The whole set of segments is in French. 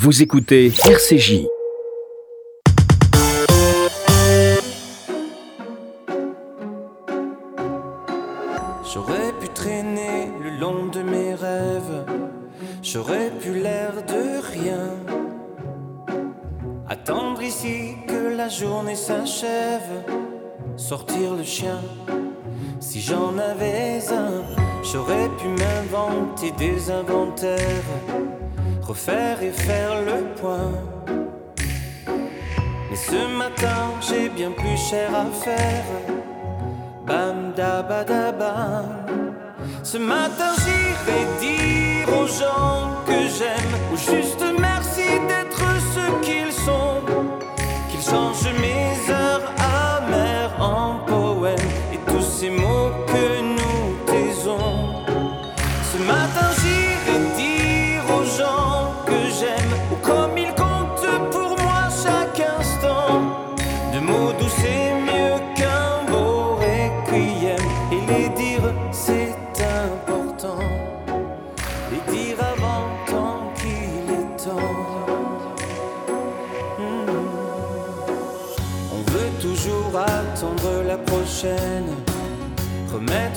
Vous écoutez RCJ. J'aurais pu traîner le long de mes rêves, j'aurais pu l'air de rien. Attendre ici que la journée s'achève, sortir le chien. Si j'en avais un, j'aurais pu m'inventer des inventaires, et faire le point. Mais ce matin, j'ai bien plus cher à faire. Bam da ba da bam. Ce matin, j'irai dire aux gens que j'aime,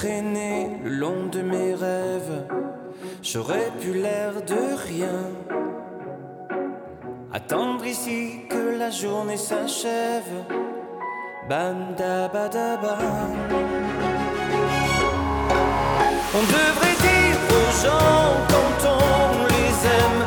Traîner le long de mes rêves, j'aurais pu l'air de rien. Attendre ici que la journée s'achève. Bam da. On devrait dire aux gens quand on les aime,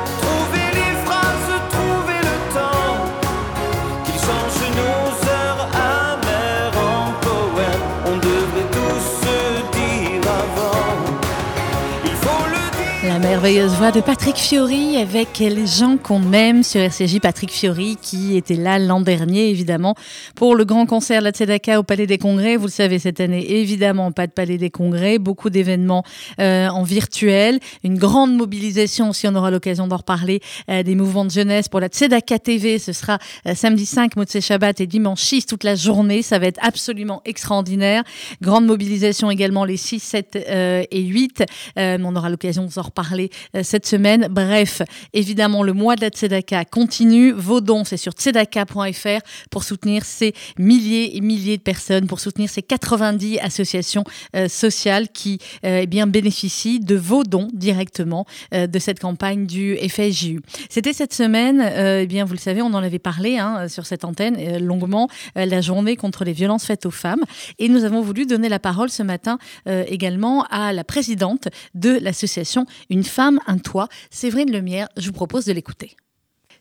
merveilleuse voix de Patrick Fiori avec les gens qu'on aime sur RCJ. Patrick Fiori qui était là l'an dernier, évidemment, pour le grand concert de la Tzedaka au Palais des Congrès. Vous le savez, cette année, évidemment, pas de Palais des Congrès, beaucoup d'événements euh, en virtuel, une grande mobilisation aussi, on aura l'occasion d'en reparler, euh, des mouvements de jeunesse pour la Tzedaka TV. Ce sera euh, samedi 5, Motsé Shabbat et dimanche 6, toute la journée. Ça va être absolument extraordinaire. Grande mobilisation également les 6, 7 euh, et 8. Euh, on aura l'occasion d'en reparler euh, cette semaine. Bref, évidemment, le mois de la Tzedaka continue. Vos dons, c'est sur tzedaka.fr pour soutenir ces milliers et milliers de personnes, pour soutenir ces 90 associations euh, sociales qui euh, eh bien, bénéficient de vos dons directement euh, de cette campagne du FSJU. C'était cette semaine, euh, eh bien, vous le savez, on en avait parlé hein, sur cette antenne euh, longuement, euh, la journée contre les violences faites aux femmes. Et nous avons voulu donner la parole ce matin euh, également à la présidente de l'association Une femme, un toit, Séverine Lemierre. Je vous propose de l'écouter.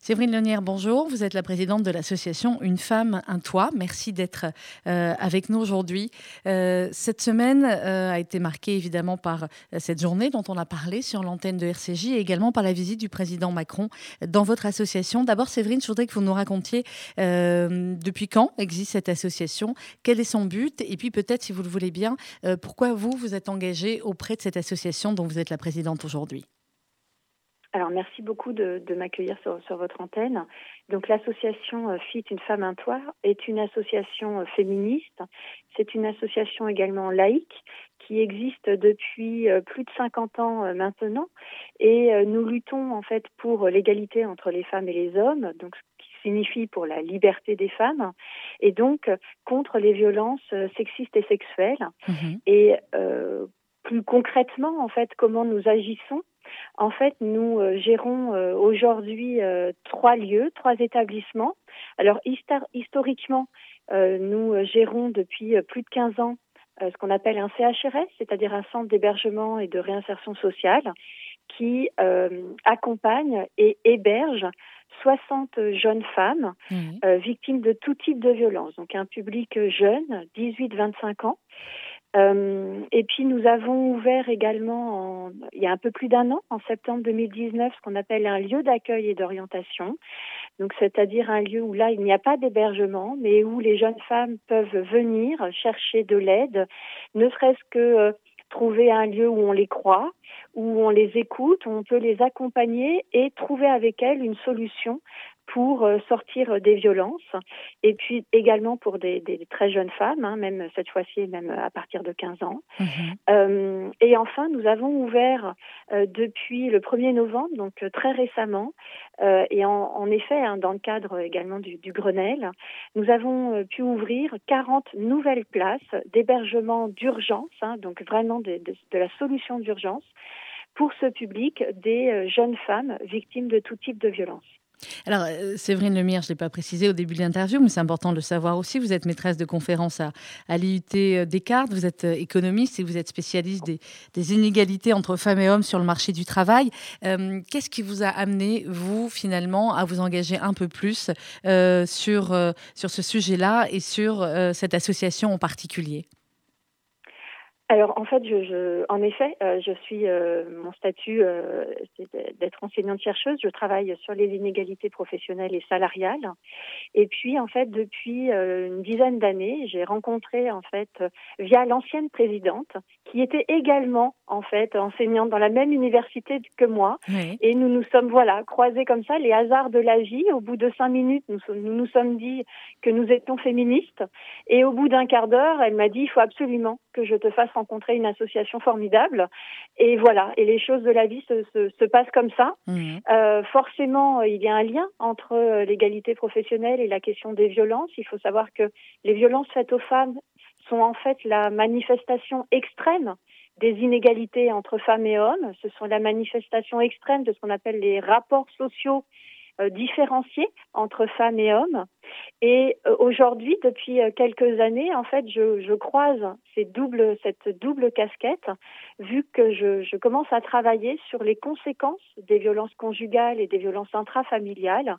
Séverine Lenière, bonjour. Vous êtes la présidente de l'association Une femme, un toit. Merci d'être euh, avec nous aujourd'hui. Euh, cette semaine euh, a été marquée évidemment par cette journée dont on a parlé sur l'antenne de RCJ et également par la visite du président Macron dans votre association. D'abord, Séverine, je voudrais que vous nous racontiez depuis quand existe cette association, quel est son but? Et puis peut-être, si vous le voulez bien, pourquoi vous, vous êtes engagée auprès de cette association dont vous êtes la présidente aujourd'hui? Alors, merci beaucoup de, de m'accueillir sur, sur, votre antenne. Donc, l'association euh, Fit Une femme, un toit est une association euh, féministe. C'est une association également laïque qui existe depuis euh, plus de 50 ans maintenant. Et nous luttons en fait pour l'égalité entre les femmes et les hommes. Donc, signifie pour la liberté des femmes, et donc contre les violences sexistes et sexuelles. Mhm. Et plus concrètement, en fait, comment nous agissons en fait, nous gérons aujourd'hui trois lieux, trois établissements. Alors, historiquement, nous gérons depuis plus de 15 ans ce qu'on appelle un CHRS, c'est-à-dire un centre d'hébergement et de réinsertion sociale, qui accompagne et héberge 60 jeunes femmes euh, victimes de tout type de violence, donc un public jeune, 18-25 ans. Euh, et puis nous avons ouvert également, il y a un peu plus d'un an, en septembre 2019, ce qu'on appelle un lieu d'accueil et d'orientation. Donc c'est-à-dire un lieu où là il n'y a pas d'hébergement, mais où les jeunes femmes peuvent venir chercher de l'aide, ne serait-ce que euh, trouver un lieu où on les croit, où on les écoute, où on peut les accompagner et trouver avec elles une solution pour euh, sortir des violences et puis également pour des, très jeunes femmes, hein, même cette fois-ci, même à partir de 15 ans. Mhm. Euh, et enfin, nous avons ouvert euh, depuis le 1er novembre, donc très récemment, et en, effet, hein, dans le cadre également du, Grenelle, nous avons pu ouvrir 40 nouvelles places d'hébergement d'urgence, hein, donc vraiment de la solution d'urgence pour ce public des jeunes femmes victimes de tout type de violence. Alors, euh, Séverine Lemire, je ne l'ai pas précisé au début de l'interview, mais c'est important de le savoir aussi. Vous êtes maîtresse de conférence à, à l'IUT euh, Descartes, vous êtes euh, économiste et vous êtes spécialiste des, inégalités entre femmes et hommes sur le marché du travail. Qu'est-ce qui vous a amené, vous, finalement, à vous engager un peu plus sur, sur ce sujet-là et sur cette association en particulier? Alors en fait, je, je en effet, euh, je suis euh, mon statut euh, d'être enseignante chercheuse. Je travaille sur les inégalités professionnelles et salariales. Et puis en fait, depuis une dizaine d'années, j'ai rencontré en fait via l'ancienne présidente qui était également en fait enseignante dans la même université que moi. Et nous nous sommes voilà croisés comme ça, les hasards de la vie. Au bout de cinq minutes, nous nous, nous sommes dit que nous étions féministes. Et au bout d'un quart d'heure, elle m'a dit il faut absolument que je te fasse rencontrer une association formidable. Et voilà, et les choses de la vie se, se, se passent comme ça. Mmh. Euh, forcément, il y a un lien entre euh, l'égalité professionnelle et la question des violences. Il faut savoir que les violences faites aux femmes sont en fait la manifestation extrême des inégalités entre femmes et hommes. Ce sont la manifestation extrême de ce qu'on appelle les rapports sociaux euh, différencier entre femmes et hommes. Et euh, aujourd'hui, depuis euh, quelques années, en fait, je, je croise ces doubles, cette double casquette, vu que je, je, commence à travailler sur les conséquences des violences conjugales et des violences intrafamiliales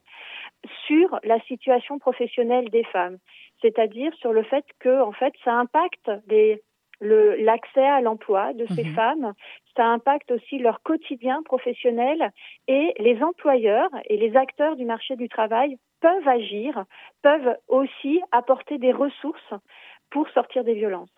sur la situation professionnelle des femmes, c'est-à-dire sur le fait que, en fait, ça impacte les l'accès à l'emploi de ces mhm. femmes. Ça impacte aussi leur quotidien professionnel et les employeurs et les acteurs du marché du travail peuvent agir, peuvent aussi apporter des ressources pour sortir des violences.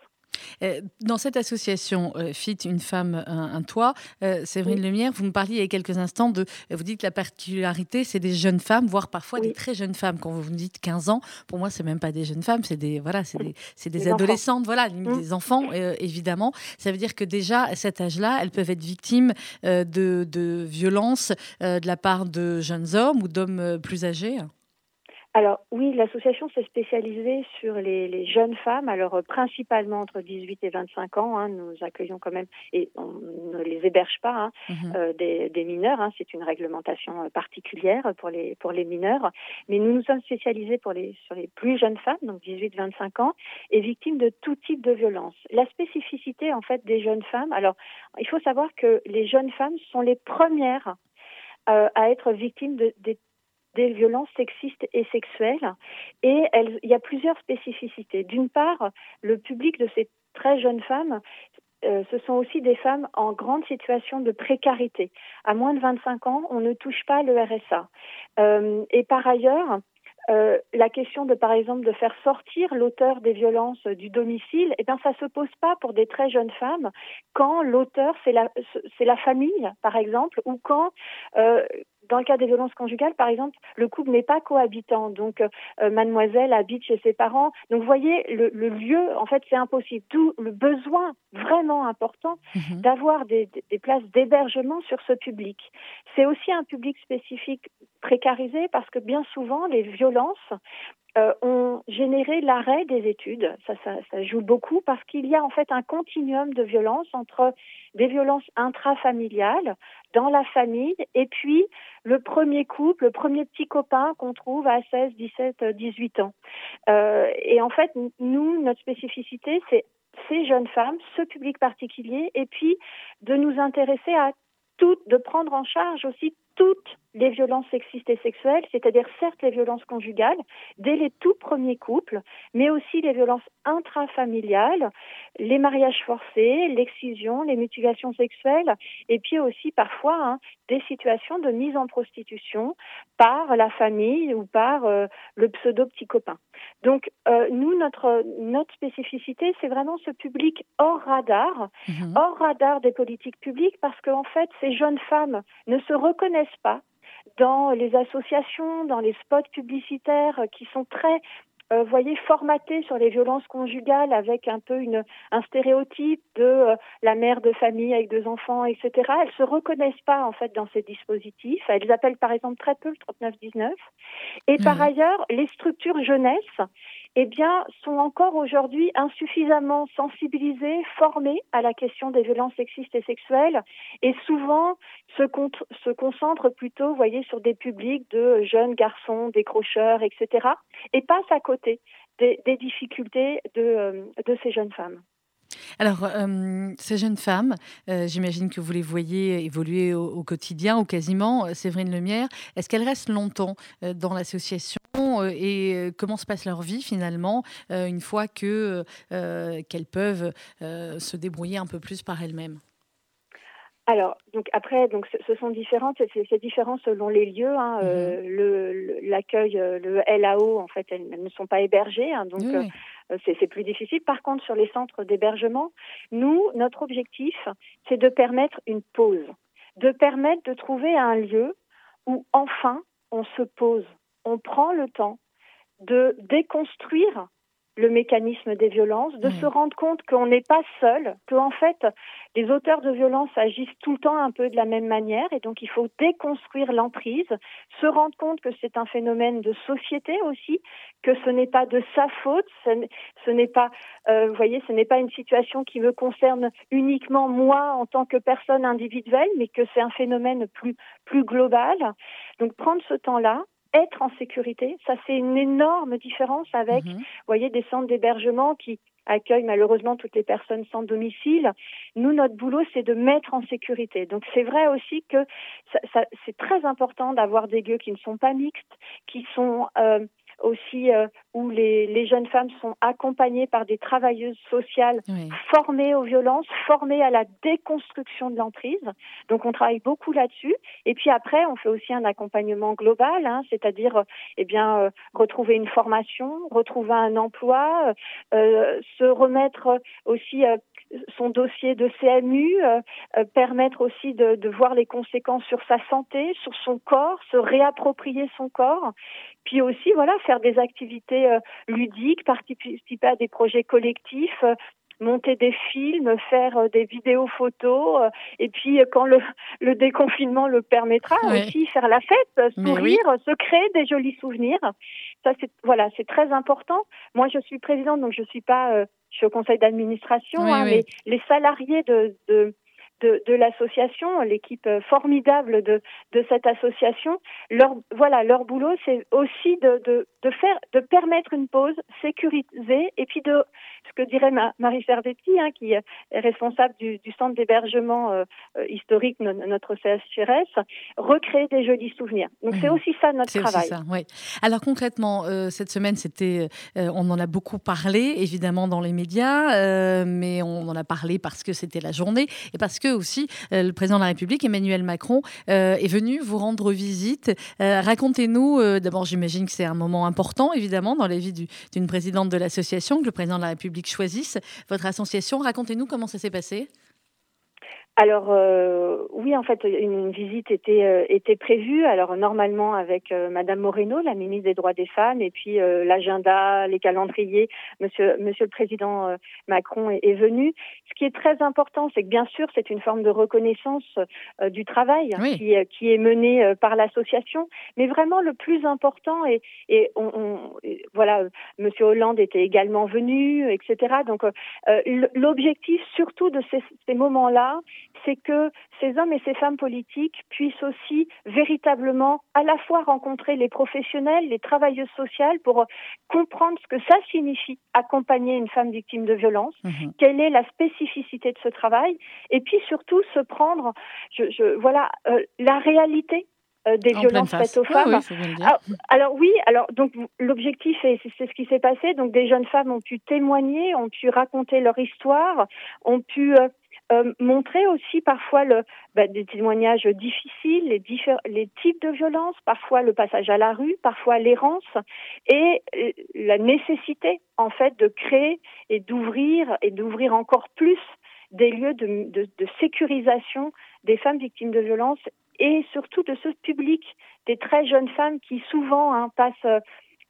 Euh, dans cette association euh, Fit, une femme, un, toit, euh, Séverine Lumière, vous me parliez il y a quelques instants de. Vous dites que la particularité, c'est des jeunes femmes, voire parfois des très jeunes femmes. Quand vous me dites 15 ans, pour moi, c'est même pas des jeunes femmes, c'est des, voilà, c'est des, des adolescentes, voilà, mmh. des enfants, évidemment. Ça veut dire que déjà, à cet âge-là, elles peuvent être victimes de, de violences de la part de jeunes hommes ou d'hommes plus âgés. Alors oui, l'association s'est spécialisée sur les, jeunes femmes, alors euh, principalement entre 18 et 25 ans. Hein, nous accueillons quand même, et on ne les héberge pas, hein, mhm. euh, des, mineurs. Hein, c'est une réglementation euh, particulière pour les pour les mineurs. Mais nous nous sommes spécialisés pour les sur les plus jeunes femmes, donc 18-25 ans, et victimes de tout type de violence. La spécificité en fait des jeunes femmes. Alors il faut savoir que les jeunes femmes sont les premières à être victimes de, des des violences sexistes et sexuelles. Et il y a plusieurs spécificités. D'une part, le public de ces très jeunes femmes, euh, ce sont aussi des femmes en grande situation de précarité. À moins de 25 ans, on ne touche pas le RSA. Euh, et par ailleurs, euh, la question de, par exemple, de faire sortir l'auteur des violences du domicile, eh bien, ça se pose pas pour des très jeunes femmes quand l'auteur c'est la c'est la famille, par exemple, ou quand dans le cas des violences conjugales, par exemple, le couple n'est pas cohabitant. Donc, euh, mademoiselle habite chez ses parents. Donc, vous voyez, le, lieu, en fait, c'est impossible. Tout le besoin vraiment important mhm. d'avoir des, des, places d'hébergement sur ce public. C'est aussi un public spécifique précarisé parce que bien souvent, les violences euh, ont généré l'arrêt des études. Ça, ça, ça, joue beaucoup parce qu'il y a en fait un continuum de violence entre des violences intrafamiliales dans la famille et puis le premier couple, le premier petit copain qu'on trouve à 16, 17, 18 ans. Euh, et en fait, nous, notre spécificité, c'est ces jeunes femmes, ce public particulier, et puis de nous intéresser à toutes, de prendre en charge aussi toutes les violences sexistes et sexuelles, c'est-à-dire certes les violences conjugales, dès les tout premiers couples, mais aussi les violences intrafamiliales, les mariages forcés, l'excision, les mutilations sexuelles, et puis aussi parfois hein, des situations de mise en prostitution par la famille ou par euh, le pseudo-petit copain. Donc euh, nous, notre, notre spécificité, c'est vraiment ce public hors radar, mhm. hors radar des politiques publiques, parce qu'en fait, ces jeunes femmes ne se reconnaissent pas dans les associations, dans les spots publicitaires qui sont très euh, voyez, formatés sur les violences conjugales avec un peu une, un stéréotype de euh, la mère de famille avec deux enfants, etc. Elles se reconnaissent pas en fait dans ces dispositifs. Elles appellent par exemple très peu le 3919. Et par mmh. ailleurs, les structures jeunesse eh bien, sont encore aujourd'hui insuffisamment sensibilisés, formés à la question des violences sexistes et sexuelles, et souvent se, concentrent plutôt, vous voyez, sur des publics de jeunes garçons, décrocheurs, etc., et passent à côté des, difficultés euh, de ces jeunes femmes. Alors, euh, ces jeunes femmes, euh, j'imagine que vous les voyez évoluer au, quotidien ou quasiment. Séverine Lemierre, est-ce qu'elles restent longtemps dans l'association et comment se passe leur vie finalement une fois que qu'elles peuvent se débrouiller un peu plus par elles-mêmes? Alors, donc après, donc ce sont différentes, c'est différent selon les lieux. Hein, mmh L'accueil, le, LAO, en fait, elles, ne sont pas hébergées, hein, donc euh, c'est plus difficile. Par contre, sur les centres d'hébergement, nous, notre objectif, c'est de permettre une pause, de permettre de trouver un lieu où enfin on se pose, on prend le temps de déconstruire le mécanisme des violences, de se rendre compte qu'on n'est pas seul, que en fait les auteurs de violences agissent tout le temps un peu de la même manière, et donc il faut déconstruire l'emprise, se rendre compte que c'est un phénomène de société aussi, que ce n'est pas de sa faute, ce n'est pas, euh, vous voyez, ce n'est pas une situation qui me concerne uniquement moi en tant que personne individuelle, mais que c'est un phénomène plus plus global. Donc prendre ce temps-là, être en sécurité. Ça, c'est une énorme différence avec, mhm. vous voyez, des centres d'hébergement qui accueillent malheureusement toutes les personnes sans domicile. Nous, notre boulot, c'est de mettre en sécurité. Donc, c'est vrai aussi que c'est très important d'avoir des lieux qui ne sont pas mixtes, qui sont euh, aussi euh, où les, les, jeunes femmes sont accompagnées par des travailleuses sociales formées aux violences, formées à la déconstruction de l'emprise. Donc on travaille beaucoup là-dessus. Et puis après, on fait aussi un accompagnement global, hein, c'est-à-dire eh bien euh, retrouver une formation, retrouver un emploi, euh, se remettre aussi son dossier de CMU, permettre aussi de, de, voir les conséquences sur sa santé, sur son corps, se réapproprier son corps, puis aussi voilà faire des activités euh, ludiques, participer à des projets collectifs, euh, monter des films, faire euh, des vidéos photos, et puis quand le, le déconfinement le permettra aussi faire la fête, sourire, se créer des jolis souvenirs. Ça c'est voilà c'est très important. Moi je suis présidente donc je suis pas je suis au conseil d'administration, hein, mais les salariés de, de de, de l'association, l'équipe formidable de, de cette association. Leur, voilà, leur boulot, c'est aussi de, de, de, faire, de permettre une pause sécurisée et puis de, ce que dirait Marie Servetti, hein, qui est responsable du, du centre d'hébergement euh, euh, historique, notre CSRS, recréer des jolis souvenirs. Donc c'est mmh. aussi ça notre travail. Ça, oui. Alors concrètement, euh, cette semaine, c'était, on en a beaucoup parlé, évidemment dans les médias, mais on en a parlé parce que c'était la journée et parce que aussi euh, le président de la République, Emmanuel Macron, euh, est venu vous rendre visite. Euh, racontez-nous, d'abord j'imagine que c'est un moment important, évidemment, dans la vie d'une présidente de l'association, que le président de la République choisisse votre association. Racontez-nous comment ça s'est passé. Alors euh, oui, en fait, une, visite était euh, était prévue. Alors normalement avec euh, Madame Moreno, la ministre des droits des femmes, et puis l'agenda, les calendriers. Monsieur Monsieur le Président Macron est, venu. Ce qui est très important, c'est que bien sûr, c'est une forme de reconnaissance du travail qui qui est mené par l'association. Mais vraiment, le plus important et et on, voilà, Monsieur Hollande était également venu, etc. Donc l'objectif surtout de ces, ces moments-là c'est que ces hommes et ces femmes politiques puissent aussi véritablement à la fois rencontrer les professionnels, les travailleuses sociales pour comprendre ce que ça signifie accompagner une femme victime de violence, mhm. quelle est la spécificité de ce travail, et puis surtout se prendre, je, voilà, euh, la réalité euh, des violences faites aux femmes. Alors, oui, alors donc l'objectif c'est ce qui s'est passé. Donc des jeunes femmes ont pu témoigner, ont pu raconter leur histoire, ont pu euh, euh, montrer aussi parfois le, bah, des témoignages difficiles, les, types de violences, parfois le passage à la rue, parfois l'errance et euh, la nécessité en fait de créer et d'ouvrir et d'ouvrir encore plus des lieux de, sécurisation des femmes victimes de violences et surtout de ce public des très jeunes femmes qui souvent hein, passent,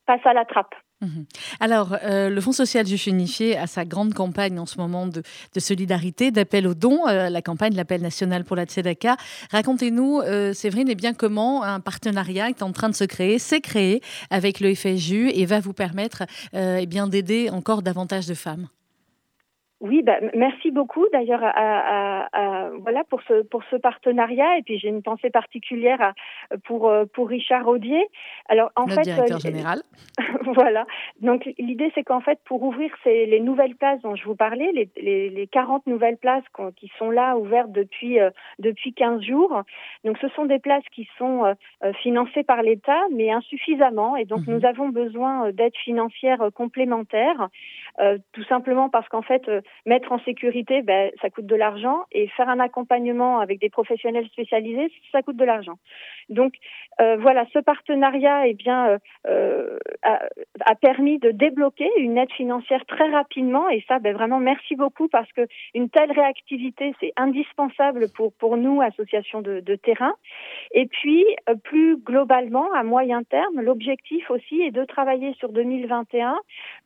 passent à la trappe. Mhm. Alors, euh, le Fonds social juif unifié a sa grande campagne en ce moment de, solidarité, d'appel aux dons, euh, la campagne L'appel national pour la Tzedaka. Racontez-nous, euh, Séverine, eh bien, comment un partenariat est en train de se créer, s'est créé avec le FSJU et va vous permettre eh bien, d'aider encore davantage de femmes. Oui, bah, merci beaucoup d'ailleurs à, voilà pour ce pour ce partenariat et puis j'ai une pensée particulière pour pour Richard Audier. Alors en fait, directeur général. voilà. Donc l'idée c'est qu'en fait pour ouvrir ces, les nouvelles places dont je vous parlais, les, les, les 40 nouvelles places qui sont là ouvertes depuis euh, depuis 15 jours. Donc ce sont des places qui sont euh, euh, financées par l'État mais insuffisamment et donc mhm. nous avons besoin d'aide financière complémentaire tout simplement parce qu'en fait mettre en sécurité, ben, ça coûte de l'argent et faire un accompagnement avec des professionnels spécialisés, ça coûte de l'argent. Donc euh, voilà, ce partenariat eh bien, euh, euh, a, permis de débloquer une aide financière très rapidement et ça, ben, vraiment merci beaucoup parce que une telle réactivité, c'est indispensable pour, pour nous, associations de, de terrain. Et puis, plus globalement, à moyen terme, l'objectif aussi est de travailler sur 2021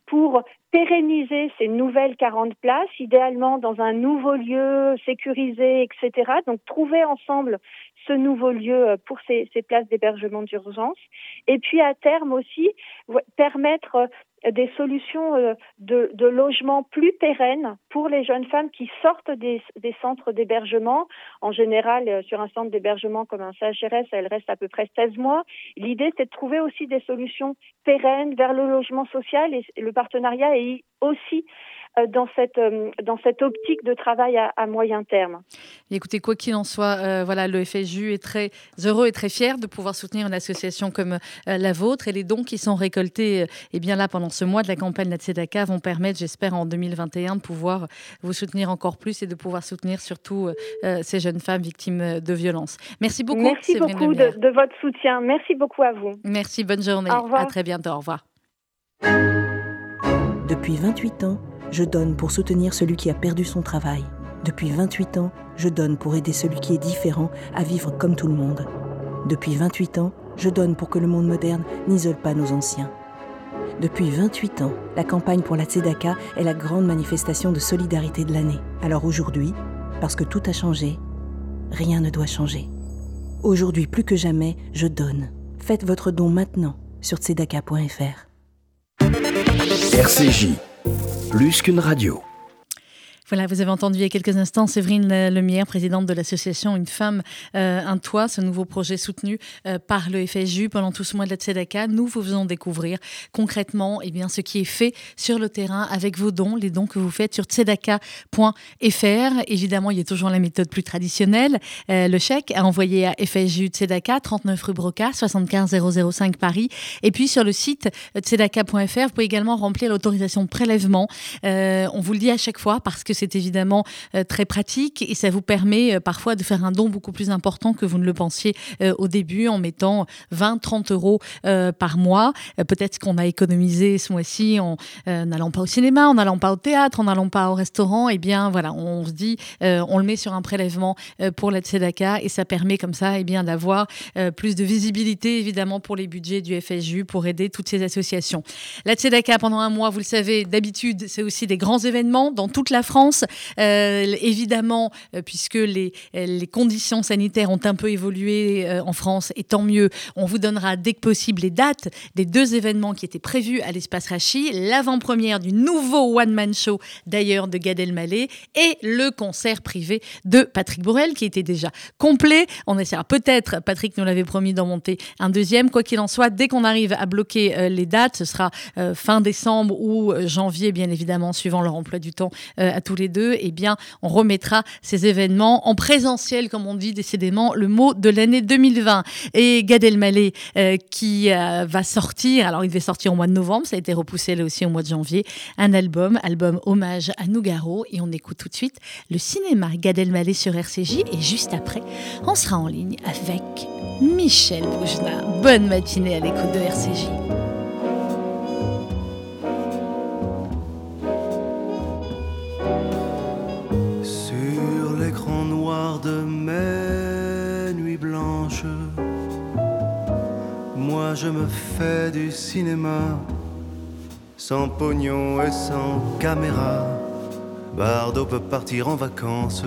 pour pérenniser ces nouvelles 40 places, idéalement dans un nouveau lieu sécurisé, etc. Donc trouver ensemble ce nouveau lieu pour ces, ces places d'hébergement d'urgence. Et puis à terme aussi permettre des solutions euh, de, logement plus pérennes pour les jeunes femmes qui sortent des, centres d'hébergement. En général, euh, sur un centre d'hébergement comme un CHRS, elles restent à peu près 16 mois. L'idée, c'est de trouver aussi des solutions pérennes vers le logement social et le partenariat est aussi dans cette, euh, dans cette optique de travail à, moyen terme. écoutez, quoi qu'il en soit, euh, voilà, le FSJU est très heureux et très fier de pouvoir soutenir une association comme la vôtre et les dons qui sont récoltés eh bien là pendant ce mois de la campagne Tzedaka vont permettre, j'espère, en 2021 de pouvoir vous soutenir encore plus et de pouvoir soutenir surtout ces jeunes femmes victimes de violences. Merci beaucoup. Merci beaucoup de, de, votre soutien. Merci beaucoup à vous. Merci, bonne journée. Au revoir. À très bientôt. Au revoir. Depuis 28 ans, je donne pour soutenir celui qui a perdu son travail. Depuis 28 ans, je donne pour aider celui qui est différent à vivre comme tout le monde. Depuis 28 ans, je donne pour que le monde moderne n'isole pas nos anciens. Depuis 28 ans, la campagne pour la Tzedaka est la grande manifestation de solidarité de l'année. Alors aujourd'hui, parce que tout a changé, rien ne doit changer. Aujourd'hui plus que jamais, je donne. Faites votre don maintenant sur tzedaka.fr. RCJ plus qu'une radio. Voilà, vous avez entendu il y a quelques instants Séverine Lemierre, présidente de l'association Une femme, euh, un toit, ce nouveau projet soutenu euh, par le FSJU pendant tout ce mois de la Tzedaka. Nous vous faisons découvrir concrètement eh bien, ce qui est fait sur le terrain avec vos dons, les dons que vous faites sur tzedaka.fr. Évidemment, il y a toujours la méthode plus traditionnelle, euh, le chèque à envoyer à FSJU Tzedaka, 39 rue Broca, 75 005 Paris. Et puis sur le site tzedaka.fr, vous pouvez également remplir l'autorisation de prélèvement. on vous le dit à chaque fois parce que c'est évidemment très pratique et ça vous permet parfois de faire un don beaucoup plus important que vous ne le pensiez au début en mettant 20, 30 euros par mois. Peut-être qu'on a économisé ce mois-ci en n'allant pas au cinéma, en n'allant pas au théâtre, en n'allant pas au restaurant. Et eh bien voilà, on se dit, on le met sur un prélèvement pour la Tzedaka et ça permet comme ça eh bien d'avoir plus de visibilité évidemment pour les budgets du FSU pour aider toutes ces associations. La Tzedaka pendant un mois, vous le savez, d'habitude, c'est aussi des grands événements dans toute la France. Euh, évidemment, euh, puisque les, conditions sanitaires ont un peu évolué euh, en France, et tant mieux, on vous donnera dès que possible les dates des deux événements qui étaient prévus à l'espace Rachi, l'avant-première du nouveau one-man show d'ailleurs de Gad Elmaleh et le concert privé de Patrick Bourrel qui était déjà complet. On essaiera peut-être, Patrick nous l'avait promis, d'en monter un deuxième. Quoi qu'il en soit, dès qu'on arrive à bloquer les dates, ce sera fin décembre ou janvier, bien évidemment, suivant leur emploi du temps à tous deux, eh bien, on remettra ces événements en présentiel, comme on dit décidément le mot de l'année 2020. Et Gad Elmaleh, euh, qui euh, va sortir, alors il devait sortir au mois de novembre, ça a été repoussé là aussi au mois de janvier, un album, album hommage à Nougaro, et on écoute tout de suite le cinéma Gad Elmaleh sur RCJ, et juste après, on sera en ligne avec Michel Boujna. Bonne matinée à l'écoute de RCJ. Je me fais du cinéma, sans pognon et sans caméra. Bardo peut partir en vacances,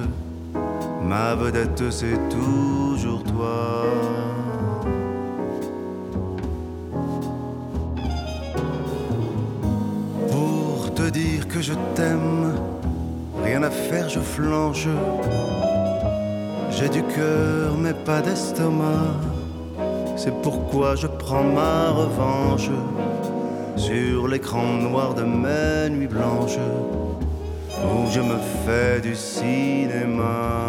ma vedette c'est toujours toi. Pour te dire que je t'aime, rien à faire, je flanche. J'ai du cœur mais pas d'estomac. C'est pourquoi je prends ma revanche sur l'écran noir de mes nuits blanches où je me fais du cinéma.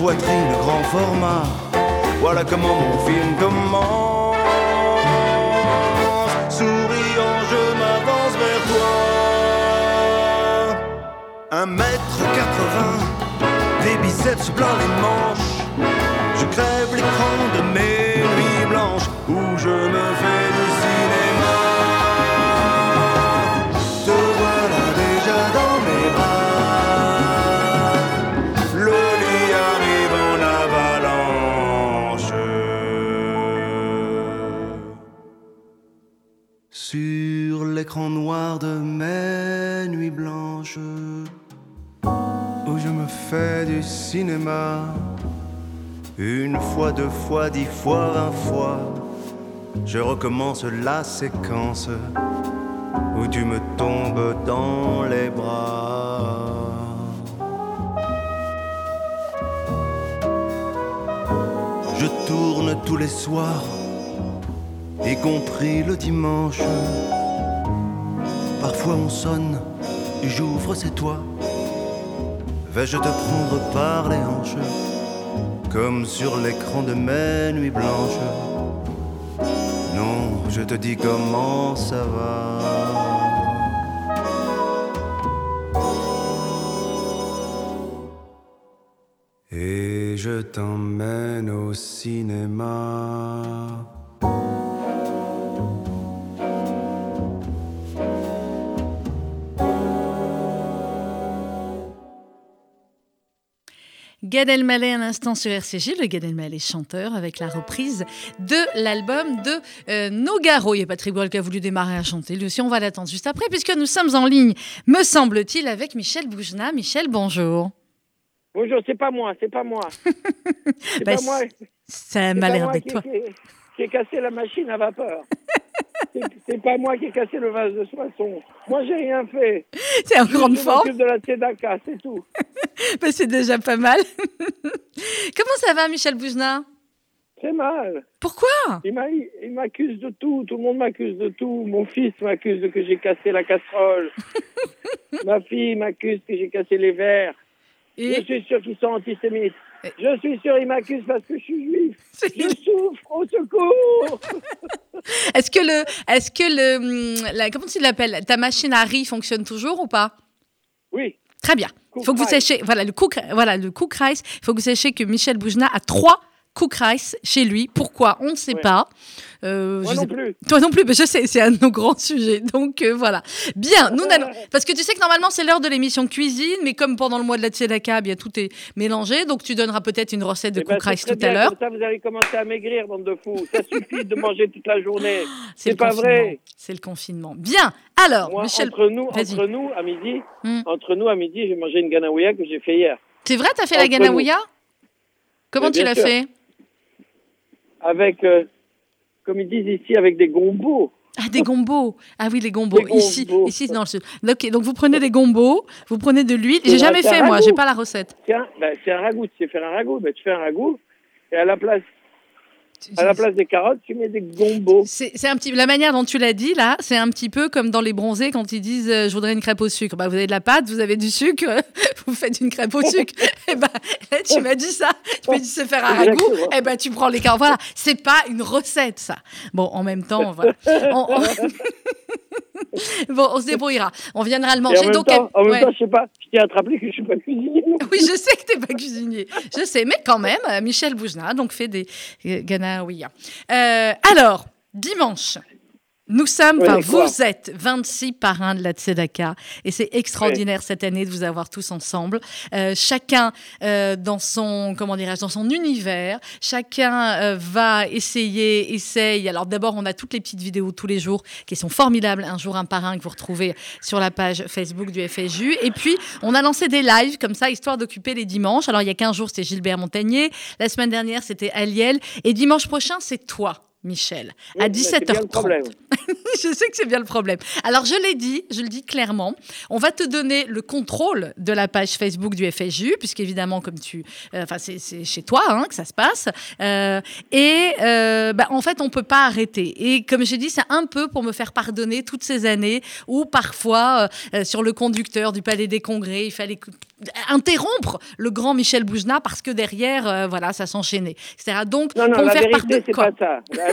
Poitrine, grand format. Voilà comment mon film commence. Souriant, je m'avance vers toi. Un mètre quatre-vingts, des biceps plein les manches. Je crève l'écran de mes nuits blanches où je me fais de mes nuits blanches, où je me fais du cinéma. Une fois, deux fois, dix fois, vingt fois, je recommence la séquence où tu me tombes dans les bras. Je tourne tous les soirs, y compris le dimanche. Parfois on sonne, j'ouvre, c'est toi. Vais-je te prendre par les hanches, comme sur l'écran de mes nuits blanches? Non, je te dis comment ça va. Et je t'emmène au cinéma. Gad Elmaleh un instant sur RCJ, le Gad Elmaleh chanteur avec la reprise de l'album de euh, Nogaro. Il n'y a Patrick Boil qui a voulu démarrer à chanter. Lui aussi, on va l'attendre juste après puisque nous sommes en ligne, me semble-t-il, avec Michel Boujna. Michel, bonjour. Bonjour, c'est pas moi, c'est pas moi. C'est Bah, pas moi. Ça m'a l'air d'être toi. qui- qui ai cassé la machine à vapeur. C'est- c'est pas moi qui ai cassé le vase de Soissons. Moi, j'ai rien fait. C'est en grande je forme. de la Tzedaka, c'est tout. Bah, c'est déjà pas mal. Comment ça va, Michel Boujna? Très mal. Pourquoi? Il m'a- il m'accuse de tout. Tout le monde m'accuse de tout. Mon fils m'accuse de que j'ai cassé la casserole. Ma fille m'accuse que j'ai cassé les verres. Je Et suis sûr qu'ils sont antisémites. Je suis sûr qu'ils m'accusent parce que je suis juif. Je souffre. Au secours. est-ce que le, est-ce que le, hum, la, comment tu l'appelles? Ta machine à riz fonctionne toujours ou pas? Oui. Très bien. Il faut que vous sachiez, voilà le cook, voilà le cook rice. Il faut que vous sachiez que Michel Boujna a trois cook rice chez lui. Pourquoi? On ne sait Ouais. pas. Euh, Moi je non sais- plus. Toi non plus, mais je sais, c'est un de nos grands sujets. Donc euh, voilà. Bien, nous n'allons. Parce que tu sais que normalement c'est l'heure de l'émission cuisine, mais comme pendant le mois de la Tzedaka, bien tout est mélangé. Donc tu donneras peut-être une recette de Eh ben, cook très tout à l'heure. Ça, vous allez commencer à maigrir, bande de fous. Ça suffit de manger toute la journée. c'est le pas confinement. vrai. C'est le confinement. Bien. Alors, Moi, Michel, entre nous, entre nous, à midi, Hmm. entre nous, à midi, j'ai mangé une ganaouia que j'ai fait hier. c'est vrai, t'as fait la entre ganaouia Comment Mais tu l'as fait? Avec, euh, comme ils disent ici, avec des gombos. Ah, des gombos. Ah oui, les gombos. Des Ici, gombos. ici dans le sud. Ok, donc vous prenez des gombos, vous prenez de l'huile. C'est J'ai un- jamais c'est un fait moi, j'ai pas la recette. Tiens, ben, c'est un ragoût. Tu sais faire un ragoût. Ben, tu fais un ragoût. Et à la place, à la place des carottes, tu mets des gombos. C'est un petit, la manière dont tu l'as dit là, c'est un petit peu comme dans les bronzés quand ils disent euh, je voudrais une crêpe au sucre. Bah, vous avez de la pâte, vous avez du sucre, vous faites une crêpe au sucre. et ben là, tu m'as dit ça, tu m'as dit c'est faire un ragoût. Et ben tu prends les carottes. Voilà, c'est pas une recette ça. Bon, en même temps, on- bon, on se débrouillera. On viendra le manger. en même Donc, temps, en même ouais. temps, je sais pas, je tiens à te rappeler que je suis pas cuisinier. Oui, je sais que t'es pas cuisinier. Je sais, mais quand même, euh, Michel Boujna donc fait des euh, ganaouillas. Euh, alors, dimanche. Nous sommes, Oui, enfin, quoi vous êtes 26 parrains de la Tzedaka et c'est extraordinaire cette année de vous avoir tous ensemble. Euh, chacun euh, dans son, comment dirais-je, dans son univers. Chacun euh, va essayer, essaye. Alors d'abord, on a toutes les petites vidéos tous les jours qui sont formidables. Un jour un parrain que vous retrouvez sur la page Facebook du FSU. Et puis, on a lancé des lives comme ça, histoire d'occuper les dimanches. Alors il y a 15 jours, c'était Gilbert Montagnier. La semaine dernière, c'était Aliel. Et dimanche prochain, c'est toi. Michel, Oui, à mais c'est bien le 17h30. problème. je sais que c'est bien le problème. Alors, je l'ai dit, je le dis clairement, on va te donner le contrôle de la page Facebook du FSU, puisqu'évidemment, comme tu. euh, Enfin, c'est c'est chez toi hein, que ça se passe. Euh, et euh, bah, en fait, on peut pas arrêter. Et comme j'ai dit, c'est un peu pour me faire pardonner toutes ces années où parfois, sur le conducteur du Palais des Congrès, il fallait interrompre le grand Michel Boujna parce que derrière, voilà, ça s'enchaînait, etc. Donc, Non, non, pour me faire pardonner.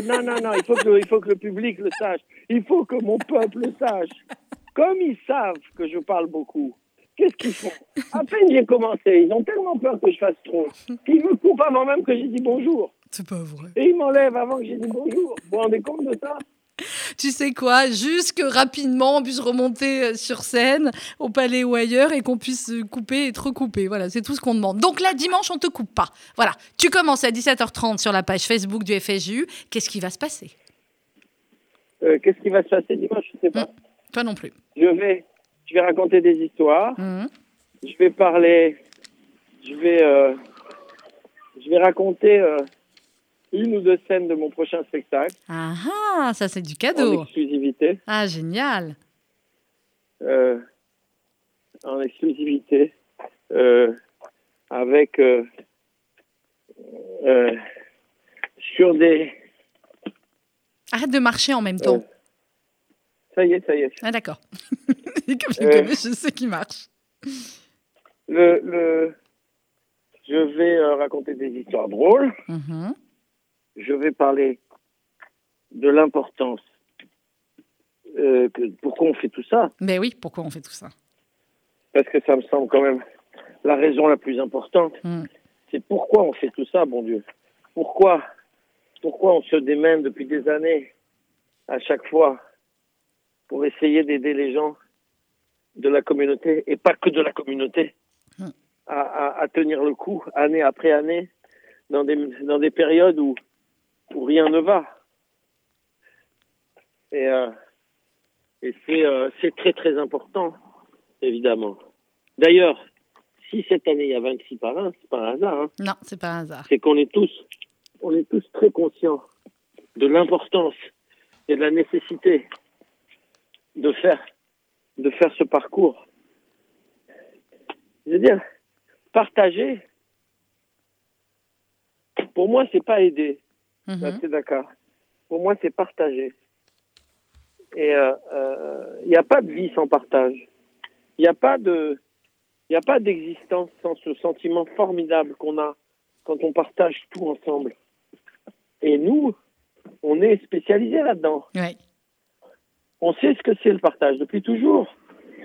La- Non, non, non, il faut, que, il faut que le public le sache. Il faut que mon peuple le sache. Comme ils savent que je parle beaucoup, qu'est-ce qu'ils font? À peine j'ai commencé, ils ont tellement peur que je fasse trop qu'ils me coupent avant même que j'ai dit bonjour. C'est pas vrai. Et ils m'enlèvent avant que j'ai dit bonjour. Vous vous rendez compte de ça? tu sais quoi, juste que rapidement on puisse remonter euh, sur scène, au palais ou ailleurs, et qu'on puisse couper et te recouper. Voilà, c'est tout ce qu'on demande. Donc là, dimanche, on te coupe pas. Voilà, tu commences à 17h30 sur la page Facebook du FSU. Qu'est-ce qui va se passer? Euh, Qu'est-ce qui va se passer dimanche? Je sais pas. Toi non plus. Je vais, je vais raconter des histoires. Mhm. Je vais parler. Je vais, euh, je vais raconter euh, une ou deux scènes de mon prochain spectacle Ah ah, ça c'est du en cadeau. exclusivité. Ah, génial. euh, en exclusivité euh, avec euh, sur des Arrête de marcher en même temps. Ça y est ça y est Ah d'accord. Comme je le connais, je sais qu'il marche. le, le je vais raconter des histoires drôles Mhm. Je vais parler de l'importance euh, que pourquoi on fait tout ça Ben oui, pourquoi on fait tout ça? Parce que ça me semble quand même la raison la plus importante. Mm. C'est pourquoi on fait tout ça, bon Dieu. Pourquoi, pourquoi on se démène depuis des années à chaque fois pour essayer d'aider les gens de la communauté et pas que de la communauté Mm. à, à- à tenir le coup année après année dans des, dans des périodes où, où rien ne va. Et, euh, et c'est euh, c'est très très important, évidemment. D'ailleurs, si cette année il y a 26 parrains, c'est pas un hasard. Hein. Non, c'est pas un hasard. C'est qu'on est tous, on est tous très conscients de l'importance et de la nécessité de faire, de faire ce parcours. Je veux dire, partager. Pour moi, c'est pas aider. Mhm. la Tzedaka, pour moi, c'est partager. Et euh, euh, il n'y a pas de vie sans partage. Il n'y a pas de, il n'y a pas d'existence sans ce sentiment formidable qu'on a quand on partage tout ensemble. Et nous, on est spécialisés là-dedans. Ouais. On sait ce que c'est le partage depuis toujours.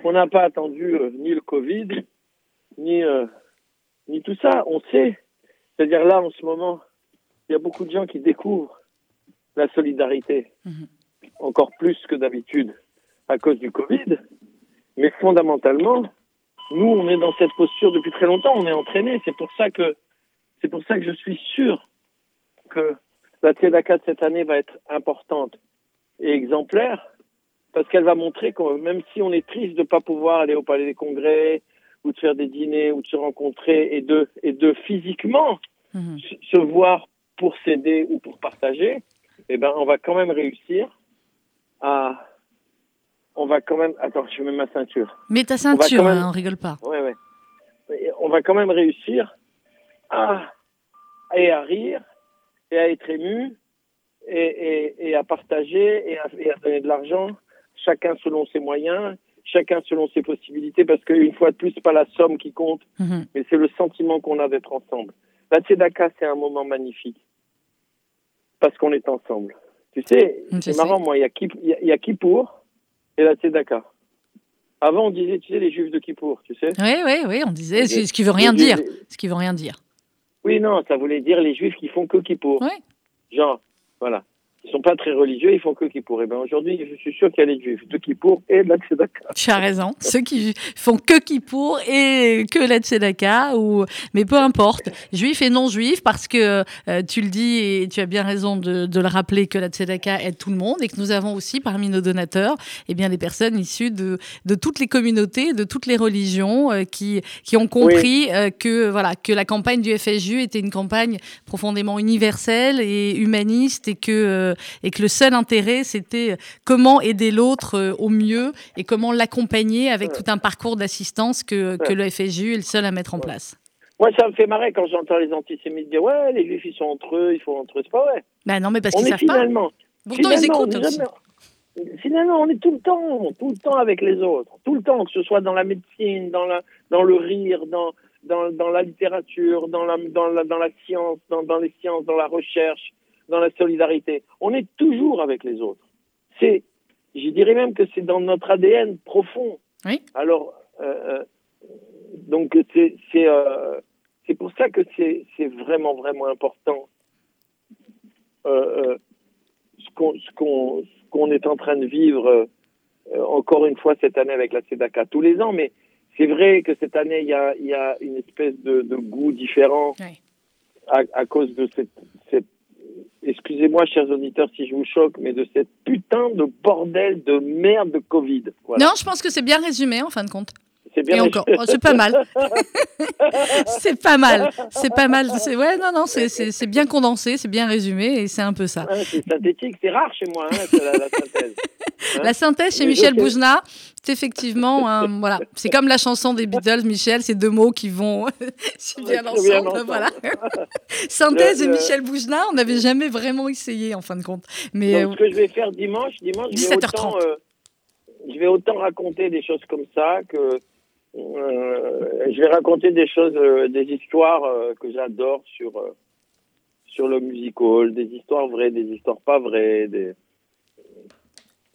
On n'a pas attendu euh, ni le Covid, ni euh, ni tout ça. On sait. C'est-à-dire là, en ce moment, il y a beaucoup de gens qui découvrent la solidarité, Mhm. encore plus que d'habitude, à cause du Covid. Mais fondamentalement, nous, on est dans cette posture depuis très longtemps. On est entraînés. C'est pour ça que c'est pour ça que je suis sûr que la Tzedaka de cette année va être importante et exemplaire parce qu'elle va montrer que même si on est triste de ne pas pouvoir aller au Palais des Congrès ou de faire des dîners ou de se rencontrer et de, et de physiquement Mhm. se- se voir pour s'aider ou pour partager, eh ben, on va quand même réussir à... On va quand même... Attends, je mets ma ceinture. Mets ta ceinture, même- hein, on rigole pas. Ouais, ouais. Et on va quand même réussir à, et à rire, et à être ému, et, et, et à partager, et à, et à donner de l'argent, chacun selon ses moyens, chacun selon ses possibilités, parce qu'une fois de plus, pas la somme qui compte, Mhm. mais c'est le sentiment qu'on a d'être ensemble. La Tzedaka, c'est un moment magnifique, parce qu'on est ensemble. Tu sais, c'est marrant, moi, il y a, Kip- y a, y a Kippour et la Tzedaka. Avant, on disait, tu sais, les juifs de Kippour, tu sais Oui, oui, oui, on disait, ce ce qui veut rien dire. Ce qui veut rien dire. Oui, non, ça voulait dire les juifs qui font que Kippour. Ouais. Genre, voilà. Ils sont pas très religieux, ils font que Kippour. Et ben aujourd'hui, je suis sûr qu'il y a les juifs de Kippour et de la Tzedaka. Tu as raison. Ceux qui font que Kippour et que la Tzedaka, ou... mais peu importe, juifs et non juifs, parce que euh, tu le dis et tu as bien raison de, de le rappeler que la Tzedaka aide tout le monde et que nous avons aussi parmi nos donateurs eh bien, des personnes issues de, de toutes les communautés, de toutes les religions euh, qui, qui ont compris euh, que, voilà, que la campagne du FSU était une campagne profondément universelle et humaniste et que, euh, et que le seul intérêt, c'était comment aider l'autre euh, au mieux et comment l'accompagner avec tout un parcours d'assistance que, que le FSU est le seul à mettre en place. Moi, ça me fait marrer quand j'entends les antisémites dire Ouais, les juifs, ils sont entre eux, ils font entre eux. C'est pas vrai. Ben non, mais parce qu'ils savent pas. finalement. Pourtant, ils finalement, écoutent on est aussi. jamais- Finalement, on est tout le temps, tout le temps avec les autres. Tout le temps, que ce soit dans la médecine, dans, la, dans le rire, dans, dans, dans la littérature, dans la, dans la, dans la science, dans, dans les sciences, dans la recherche, dans la solidarité. On est toujours avec les autres. C'est, je dirais même que c'est dans notre ADN profond. Oui. Alors, euh, euh, donc c'est c'est euh, c'est pour ça que c'est c'est vraiment vraiment important euh, euh, ce qu'on ce qu'on ce qu'on est en train de vivre encore une fois cette année avec la Tzedaka tous les ans, mais c'est vrai que cette année il y a y a une espèce de, de goût différent à, à cause de cette, cette excusez-moi chers auditeurs si je vous choque, mais de cette putain de bordel de merde de Covid. Non, je pense que c'est bien résumé en fin de compte. C'est bien Et encore, oh, c'est pas mal. c'est pas mal. C'est pas mal. C'est ouais, non, non, c'est- bien condensé, c'est bien résumé et c'est un peu ça. Hein, c'est synthétique, c'est rare chez moi, hein, la, la synthèse. La synthèse chez Mais Michel ok. Boujna, c'est effectivement, un- voilà, c'est comme la chanson des Beatles, Michel, c'est deux mots qui vont si bien Ouais, ensemble. Voilà. synthèse Le- et le- Michel Boujna, on n'avait jamais vraiment essayé en fin de compte. Mais Donc, ce que je vais faire dimanche, dimanche, je vais, 17h30. autant, euh, je vais autant raconter des choses comme ça que euh, je vais raconter des choses, euh, des histoires euh, que j'adore sur euh, sur le musical, des histoires vraies, des histoires pas vraies, des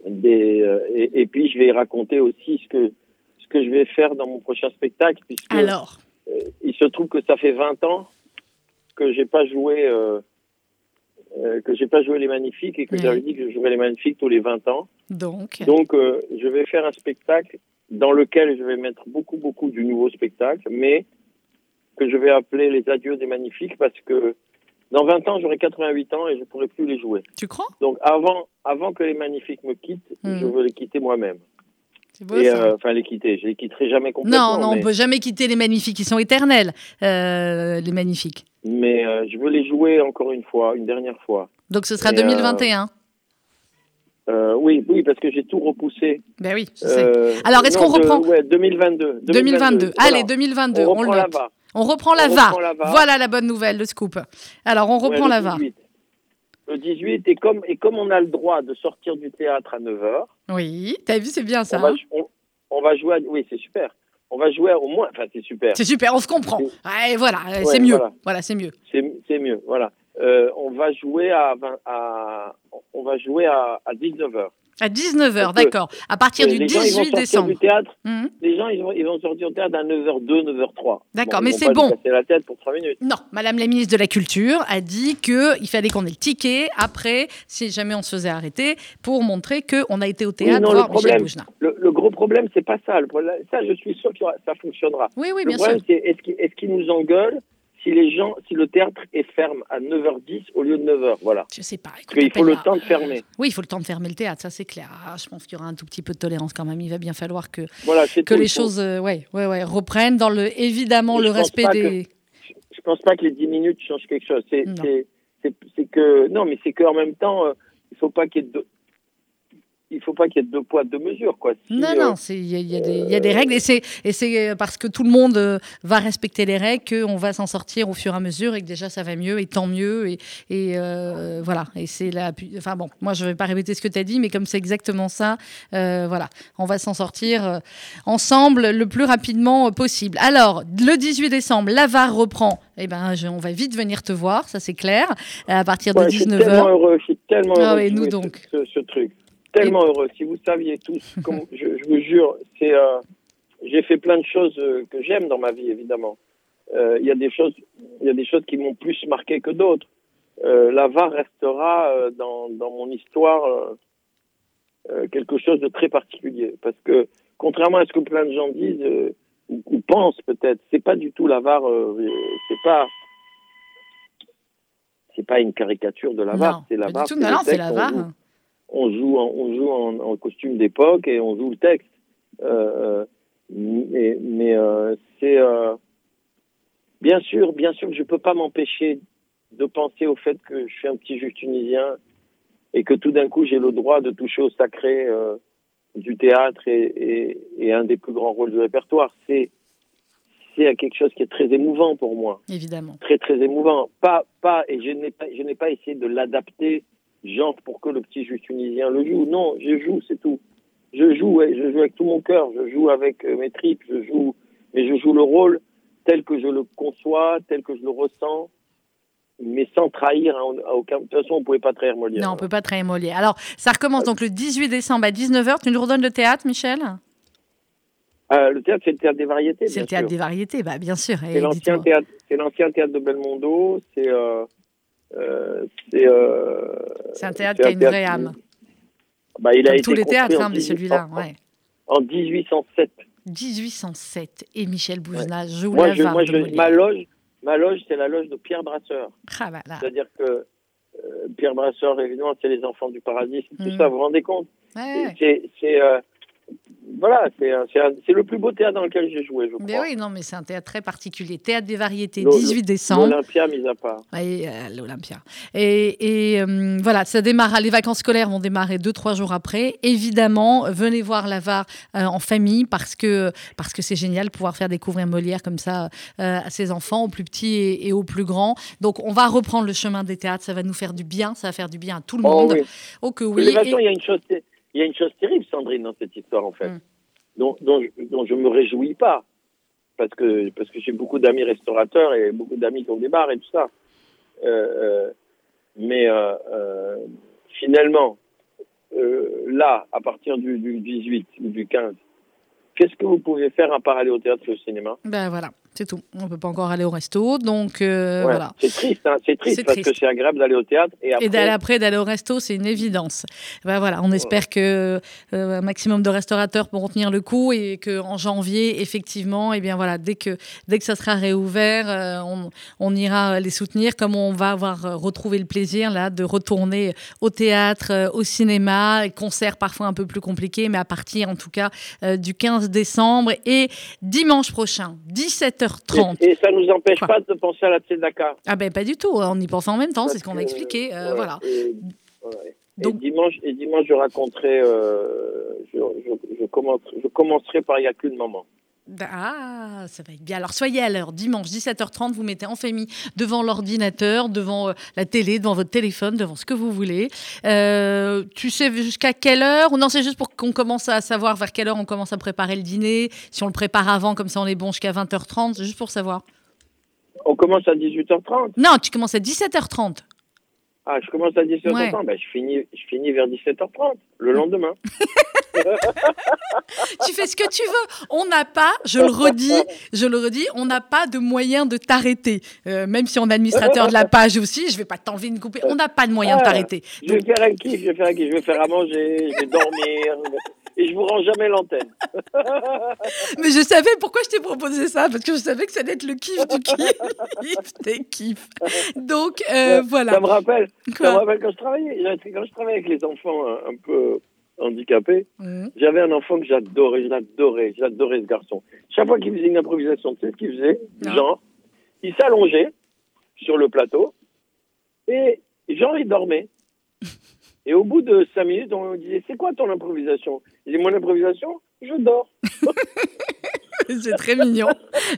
des euh, et, et puis je vais raconter aussi ce que ce que je vais faire dans mon prochain spectacle puisque alors, euh, il se trouve que ça fait 20 ans que j'ai pas joué euh, euh, que j'ai pas joué les magnifiques et que Ouais. j'avais dit que je jouerais les magnifiques tous les 20 ans. donc, Donc euh, je vais faire un spectacle dans lequel je vais mettre beaucoup beaucoup du nouveau spectacle mais que je vais appeler les adieux des magnifiques parce que dans 20 ans j'aurai 88 ans et je pourrai plus les jouer. tu crois? Donc avant avant que les magnifiques me quittent, Mhm. je veux les quitter moi-même. Euh, enfin les quitter, je les quitterai jamais complètement. Non, non, on mais- peut jamais quitter les magnifiques, ils sont éternels, euh, les magnifiques. mais euh, je veux les jouer encore une fois, une dernière fois. Donc ce sera Et, euh, 2021. Euh, oui, oui, parce que j'ai tout repoussé. Ben oui, sais. Euh, Alors, est-ce qu'on reprend Ouais, 2022. 2022. voilà. Allez, 2022, On on, reprend le la note. On reprend la On reprend la. Voilà la bonne nouvelle, le scoop. Alors, on reprend Ouais, la le VA. 18. Le 18, et comme, et comme on a le droit de sortir du théâtre à 9h, Oui, t'as vu, c'est bien ça. on, va, hein on, on va jouer. À, oui, c'est super. On va jouer au moins. Enfin, c'est super. c'est super, on se comprend. Ouais, voilà, euh, c'est mieux. voilà. Voilà, c'est mieux. C'est mieux. Voilà. Euh, on va jouer à, 20 à on va jouer à, à 19h. À 19h, Donc, euh, d'accord. À partir du gens, ils vont 18 sortir décembre. du théâtre. Mhm. Les gens, ils vont, ils vont sortir du théâtre à 9h02, 9h03. D'accord, Bon, mais c'est bon. la tête pour 3 minutes. Non, Madame la ministre de la Culture a dit qu'il fallait qu'on ait le ticket après, si jamais on se faisait arrêter, pour montrer qu'on a été au théâtre non, le voir problème-. Le, le gros problème, c'est pas ça. Le problème, ça, je suis sûr que ça fonctionnera. Oui, oui, le bien problème, sûr. c'est est-ce qu'ils est qu'ils nous engueulent si les gens, si le théâtre est ferme à 9h10 au lieu de 9h. Voilà. Je sais pas. Parce écoute, qu'il faut le temps de fermer. Oui, il faut le temps de fermer le théâtre, ça c'est clair. Ah, je pense qu'il y aura un tout petit peu de tolérance quand même. Il va bien falloir que, Voilà, que les Il choses euh, ouais, ouais, ouais, reprennent dans le, évidemment le respect des. je pense pas que les 10 minutes changent quelque chose. C'est que non, mais c'est qu'en même temps, euh, il faut pas qu'il y ait deux, il faut pas qu'il y ait deux poids deux mesures quoi. Si, Non, euh, non, il y, a- y des- il y a des règles et c'est c'est parce que tout le monde euh, va respecter les règles qu'on va s'en sortir au fur et à mesure et que déjà ça va mieux et tant mieux et, et euh, voilà et c'est la enfin bon moi je vais pas répéter ce que tu as dit mais comme c'est exactement ça euh, voilà on va s'en sortir euh, ensemble le plus rapidement euh, possible. Alors le 18 décembre la VAR reprend eh ben je- on va vite venir te voir ça c'est clair à partir de ouais, je suis 19h. tellement heureux, je suis tellement Ah heureux ouais, nous donc. ce- ce truc. Tellement heureux. Si vous saviez tous, comme, je, je vous jure, c'est euh, j'ai fait plein de choses euh, que j'aime dans ma vie évidemment. Euh, Il y a des choses, il y a des choses qui m'ont plus marqué que d'autres. Euh, la VAR restera euh, dans, dans mon histoire euh, quelque chose de très particulier parce que contrairement à ce que plein de gens disent euh, ou, ou pensent peut-être, c'est pas du tout la VAR, euh, c'est pas c'est pas une caricature de la VAR, Non, c'est la VAR. Non, c'est la VAR. On joue en, on joue en, en costume d'époque et on joue le texte. Euh, mais mais euh, c'est euh, bien sûr, bien sûr que je peux pas m'empêcher de penser au fait que je suis un petit juif tunisien et que tout d'un coup j'ai le droit de toucher au sacré euh, du théâtre et, et, et un des plus grands rôles du répertoire. C'est c'est quelque chose qui est très émouvant pour moi Évidemment. très très émouvant. Pas pas et je n'ai pas je n'ai pas essayé de l'adapter genre pour que le petit juif tunisien le joue. Non, je joue, c'est tout. Je joue, ouais, je joue avec tout mon cœur, je joue avec euh, mes tripes, je joue mais je joue le rôle tel que je le conçois, tel que je le ressens, mais sans trahir à, à aucun. De toute façon, on pouvait pas trahir Molière. Non, on peut pas trahir Molière. Alors, ça recommence donc le 18 décembre à 19h. Tu nous redonnes le théâtre, Michel? Euh, le théâtre, c'est le théâtre des variétés. C'est le théâtre sûr. des variétés, bah, bien sûr. C'est l'ancien théâtre, l'ancien théâtre de Belmondo. C'est euh, c'est euh, C'est un théâtre qui a une vraie âme. Bah, il a Comme été tous les théâtres, hein, mais 18 celui-là, ouais. En 1807. 1807 et Michel Boujna joue Moi, la je, moi je, ma loge, ma loge, c'est la loge de Pierre Brasseur. Ah, voilà. C'est-à-dire que euh, Pierre Brasseur, évidemment, c'est les enfants du paradis, tout Mm. ça. Vous vous rendez compte? Ouais, ouais. C'est, c'est, euh, voilà, c'est, le plus beau théâtre dans lequel j'ai joué, je crois. Mais oui, non, mais c'est un théâtre très particulier. Théâtre des variétés, Le- 18 décembre. L'Olympia, mis à part. Et, euh, l'Olympia. Et, et, euh, voilà, ça démarre. Les vacances scolaires vont démarrer deux trois jours après. Évidemment, venez voir la VAR euh, en famille parce que parce que c'est génial de pouvoir faire découvrir Molière comme ça à ses enfants, aux plus petits et, et aux plus grands. Donc, on va reprendre le chemin des théâtres. Ça va nous faire du bien. Ça va faire du bien à tout le Oh, monde. oui. Oh que oui. Et- il y a une chose, il y a une chose terrible, Sandrine, dans cette histoire, en fait, Mm. dont, dont, je, dont je me réjouis pas, parce que parce que j'ai beaucoup d'amis restaurateurs et beaucoup d'amis qui ont des bars et tout ça. Euh, euh, mais euh, euh, finalement, là, à partir du, du 18 ou du 15, qu'est-ce que vous pouvez faire à part aller au théâtre et au cinéma? Ben voilà, c'est tout. On peut pas encore aller au resto, donc euh, Ouais. voilà. C'est triste, hein, c'est triste parce triste. que c'est agréable d'aller au théâtre et après. Et d'aller après, d'aller au resto, c'est une évidence. Ben voilà, on espère que euh, un maximum de restaurateurs pourront tenir le coup et que en janvier, effectivement, et bien voilà, dès que dès que ça sera réouvert, euh, on, on ira les soutenir, comme on va avoir euh, retrouvé le plaisir là de retourner au théâtre, au cinéma, concerts parfois un peu plus compliqués, mais à partir en tout cas du 15 décembre et dimanche prochain, 17h30. Et, et ça nous empêche Quoi pas de penser à la Tzedaka. Ah ben pas du tout, on y pense en même temps, c'est ce qu'on a expliqué. euh, voilà. Et, ouais. Et Donc- dimanche, et dimanche, je raconterai, euh, je, je, je, commencerai, je commencerai par Il n'y a qu'une maman. Ah, ça va être bien. Alors soyez à l'heure, dimanche 17h30, vous mettez en famille devant l'ordinateur, devant euh, la télé, devant votre téléphone, devant ce que vous voulez. Euh, tu sais jusqu'à quelle heure non, c'est juste pour qu'on commence à savoir vers quelle heure on commence à préparer le dîner. Si on le prépare avant, comme ça on est bon jusqu'à 20h30, c'est juste pour savoir. On commence à 18h30. Non, tu commences à 17h30. Ah, je commence à 17h30. Ouais. Ben, je, finis, je finis vers 17h30, le lendemain. tu fais ce que tu veux. On n'a pas, je le redis, je le redis, on n'a pas de moyen de t'arrêter. Euh, même si on est administrateur de la page aussi, je vais pas t'enlever une couper. On n'a pas de moyen de Ah, t'arrêter. Je vais faire un kiff, je vais faire un kiff. Je vais faire à manger, je vais dormir. Et je vous rends jamais l'antenne. Mais je savais pourquoi je t'ai proposé ça, parce que je savais que ça allait être le kiff du kiff des kiffs. Donc euh, voilà. Ça me rappelle, Quoi ça me rappelle quand je travaillais. Quand je travaillais avec les enfants un, un peu handicapés, Mhm. j'avais un enfant que j'adorais, j'adorais, j'adorais ce garçon. Chaque fois qu'il faisait une improvisation, tu sais ce qu'il faisait? Non. Genre, il s'allongeait sur le plateau et genre il dormait. Et au bout de cinq minutes, on lui disait C'est quoi ton improvisation? Dit Mon improvisation Je dors. C'est très mignon.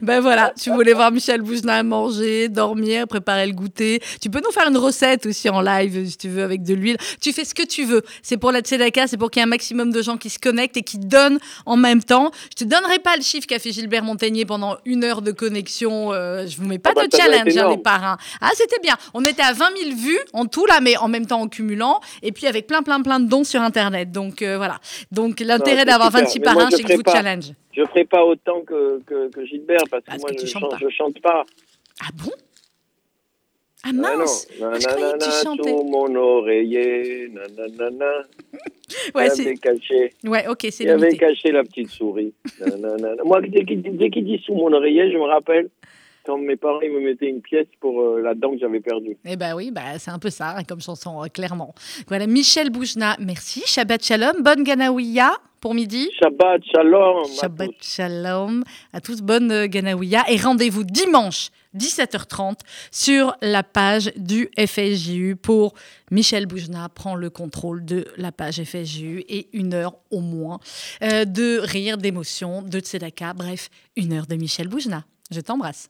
Ben voilà, tu voulais voir Michel Boujna manger, dormir, préparer le goûter. Tu peux nous faire une recette aussi en live, si tu veux, avec de l'huile. Tu fais ce que tu veux. C'est pour la Tzedaka, c'est pour qu'il y ait un maximum de gens qui se connectent et qui donnent en même temps. Je te donnerai pas le chiffre qu'a fait Gilbert Montagnier pendant une heure de connexion. Euh, je vous mets pas Ah bah, de challenge, hein, les parrains. Ah, c'était bien. On était à 20 000 vues en tout, là, mais en même temps en cumulant. Et puis avec plein, plein, plein de dons sur Internet. Donc euh, voilà. Donc l'intérêt d'avoir super. 26 Mais moi, parrains, c'est que je vous challenge. Je ferai pas autant que, que, que Gilbert parce que moi que je chante, pas. je chante pas. Ah bon? Ah Ah mince non. je croyais que tu Nanana, chantais. sous mon oreiller, nanana. Ouais, il c'est... avait caché, ouais, ok, c'est il avait caché la petite souris. Nanana. Moi, dès qu'il dès qu'il dit sous mon oreiller, je me rappelle quand mes parents ils me mettaient une pièce pour euh, la dent que j'avais perdue. Eh ben oui, bah, c'est un peu ça hein, comme chanson, euh, clairement. Voilà, Michel Boujna, merci. Shabbat Shalom, bonne Ganawiya pour midi. Shabbat, shalom. Shabbat. Shalom à tous, bonne euh, Ganawiya. Et rendez-vous dimanche, 17h30, sur la page du FSJU pour Michel Boujna prend le contrôle de la page FSJU et une heure au moins euh, de rire, d'émotion, de tzedaka. Bref, une heure de Michel Boujna. Je t'embrasse.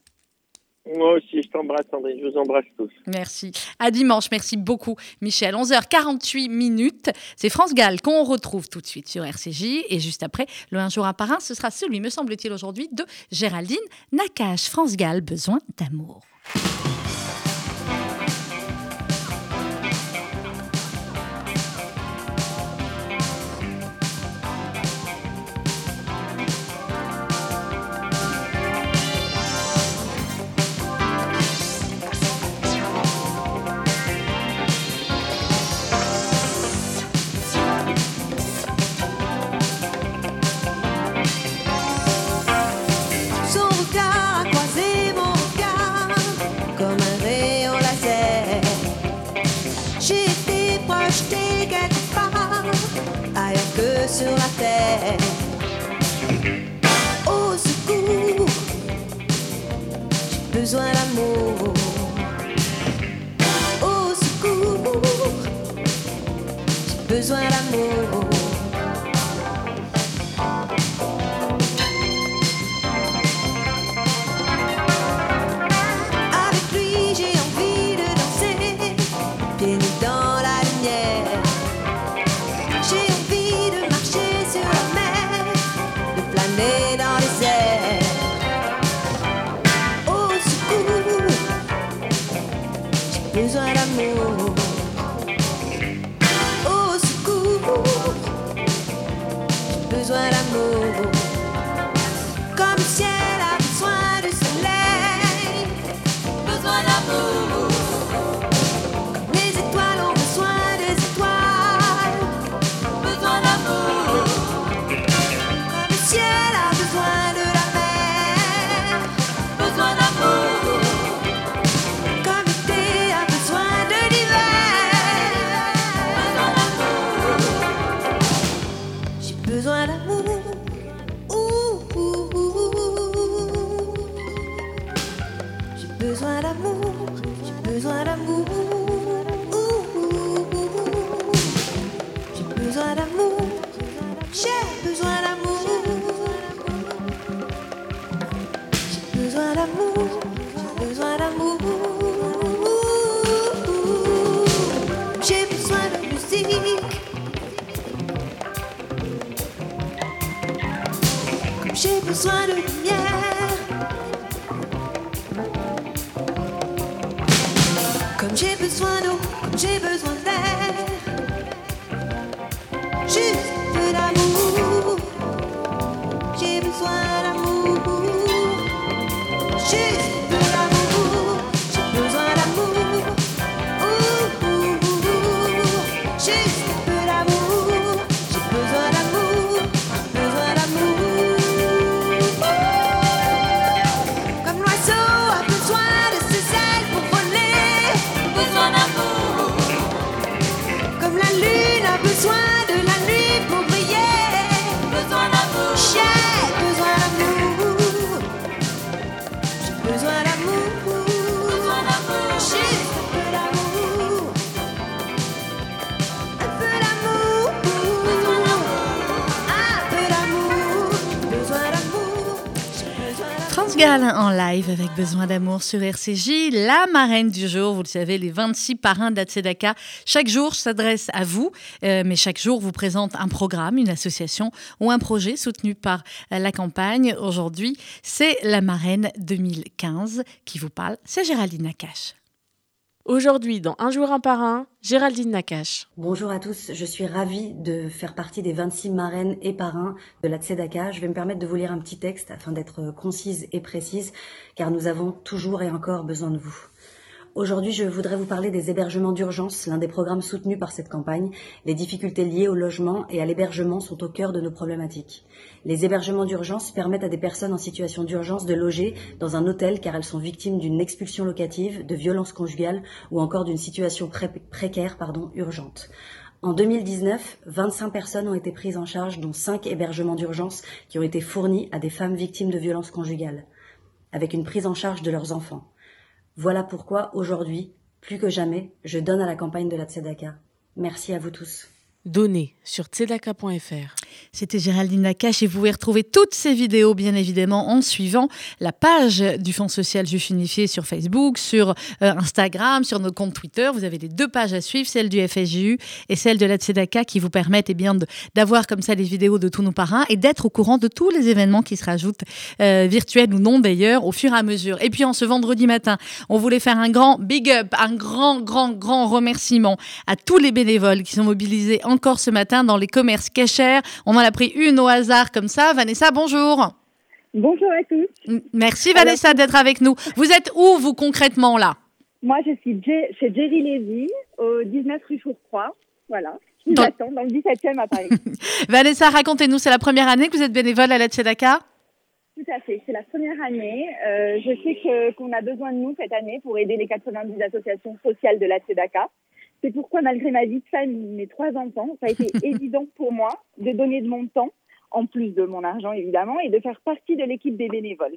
Moi aussi, je t'embrasse, Sandrine. Je vous embrasse tous. Merci. À dimanche. Merci beaucoup, Michel. 11h48 minutes. C'est France Gall qu'on retrouve tout de suite sur RCJ. Et juste après, le Un jour un par un, ce sera celui, me semble-t-il, aujourd'hui, de Géraldine Nakache. France Gall, besoin d'amour. Sur la terre. Au secours, j'ai besoin d'amour. Au secours, j'ai besoin d'amour. Besoin de lumière. Comme j'ai besoin d'eau, comme j'ai besoin d'air. Juste un peu d'amour. J'ai besoin d'amour. Juste en live avec Besoin d'amour sur RCJ, la marraine du jour, vous le savez, les 26 parrains de la Tzedaka. Chaque jour s'adresse à vous, euh, mais chaque jour vous présente un programme, une association ou un projet soutenu par la campagne. Aujourd'hui, c'est la marraine 2015 qui vous parle, c'est Géraldine Nakache. Aujourd'hui, dans Un jour un parrain, Géraldine Nakache. Bonjour à tous, je suis ravie de faire partie des 26 marraines et parrains de la Tzedaka. Je vais me permettre de vous lire un petit texte afin d'être concise et précise, car nous avons toujours et encore besoin de vous. Aujourd'hui, je voudrais vous parler des hébergements d'urgence, l'un des programmes soutenus par cette campagne. Les difficultés liées au logement et à l'hébergement sont au cœur de nos problématiques. Les hébergements d'urgence permettent à des personnes en situation d'urgence de loger dans un hôtel car elles sont victimes d'une expulsion locative, de violences conjugales ou encore d'une situation pré- précaire pardon, urgente. En 2019, 25 personnes ont été prises en charge, dont 5 hébergements d'urgence qui ont été fournis à des femmes victimes de violences conjugales, avec une prise en charge de leurs enfants. Voilà pourquoi aujourd'hui, plus que jamais, je donne à la campagne de la Tzedaka. Merci à vous tous. Donnez sur tzedaka.fr. C'était Géraldine Nakache et vous pouvez retrouver toutes ces vidéos, bien évidemment, en suivant la page du Fonds social juif unifié sur Facebook, sur euh, Instagram, sur nos comptes Twitter. Vous avez les deux pages à suivre, celle du FSJU et celle de la Tzedaka, qui vous permettent eh d'avoir comme ça les vidéos de tous nos parrains et d'être au courant de tous les événements qui se rajoutent, euh, virtuels ou non d'ailleurs, au fur et à mesure. Et puis en ce vendredi matin, on voulait faire un grand big up, un grand, grand, grand remerciement à tous les bénévoles qui sont mobilisés encore ce matin dans les commerces cachers. On en a pris une au hasard comme ça. Vanessa, bonjour. Bonjour à tous. Merci Vanessa d'être avec nous. Vous êtes où vous concrètement là? Moi, je suis chez Jerry Lévy, au 19 rue Fourcroy. Voilà. Dans- dans le 17e à Paris. Vanessa, racontez-nous, c'est la première année que vous êtes bénévole à la Tzedaka Tout à fait. C'est la première année. Euh, je sais qu'on a besoin de nous cette année pour aider les 90 associations sociales de la Tzedaka. C'est pourquoi, malgré ma vie de famille, mes trois enfants, ça a été évident pour moi de donner de mon temps, en plus de mon argent évidemment, et de faire partie de l'équipe des bénévoles.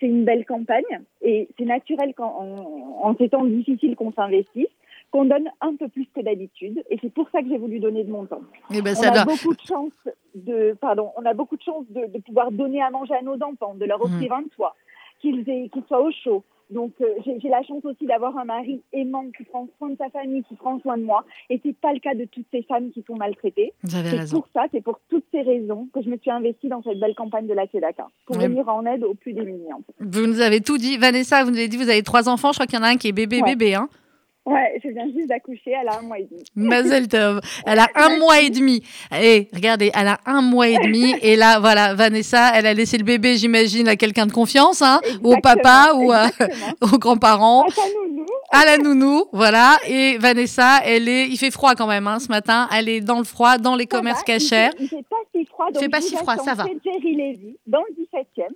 C'est une belle campagne et c'est naturel qu'en en, en ces temps difficiles qu'on s'investisse, qu'on donne un peu plus que d'habitude. Et c'est pour ça que j'ai voulu donner de mon temps. Eh ben, on ça a doit- beaucoup de chance de, pardon, on a beaucoup de chance de, de pouvoir donner à manger à nos enfants, de leur offrir un toit, qu'ils aient- qu'ils soient au chaud. Donc euh, j'ai la chance aussi d'avoir un mari aimant qui prend soin de sa famille, qui prend soin de moi. Et c'est pas le cas de toutes ces femmes qui sont maltraitées. Vous avez C'est raison. pour ça, c'est pour toutes ces raisons que je me suis investie dans cette belle campagne de la Tzedaka, pour venir en aide aux plus démunis. en fait. Vous nous avez tout dit. Vanessa, vous nous avez dit vous avez trois enfants. Je crois qu'il y en a un qui est bébé, Ouais. bébé. Hein Ouais, je viens juste d'accoucher, elle a un mois et demi. Mazel tov. Elle a un mois et demi. Et regardez, elle a un mois et demi. Et là, voilà, Vanessa, elle a laissé le bébé, j'imagine, à quelqu'un de confiance, hein, ou au papa, ou à- aux grands-parents. À la nounou, voilà. Et Vanessa, elle est, il fait froid quand même, hein, ce matin. Elle est dans le froid, dans les commerces va, il cachers. fait- Il fait pas si froid. Il fait donc pas si froid, ça va. Jerry Lévy, dans le 17e,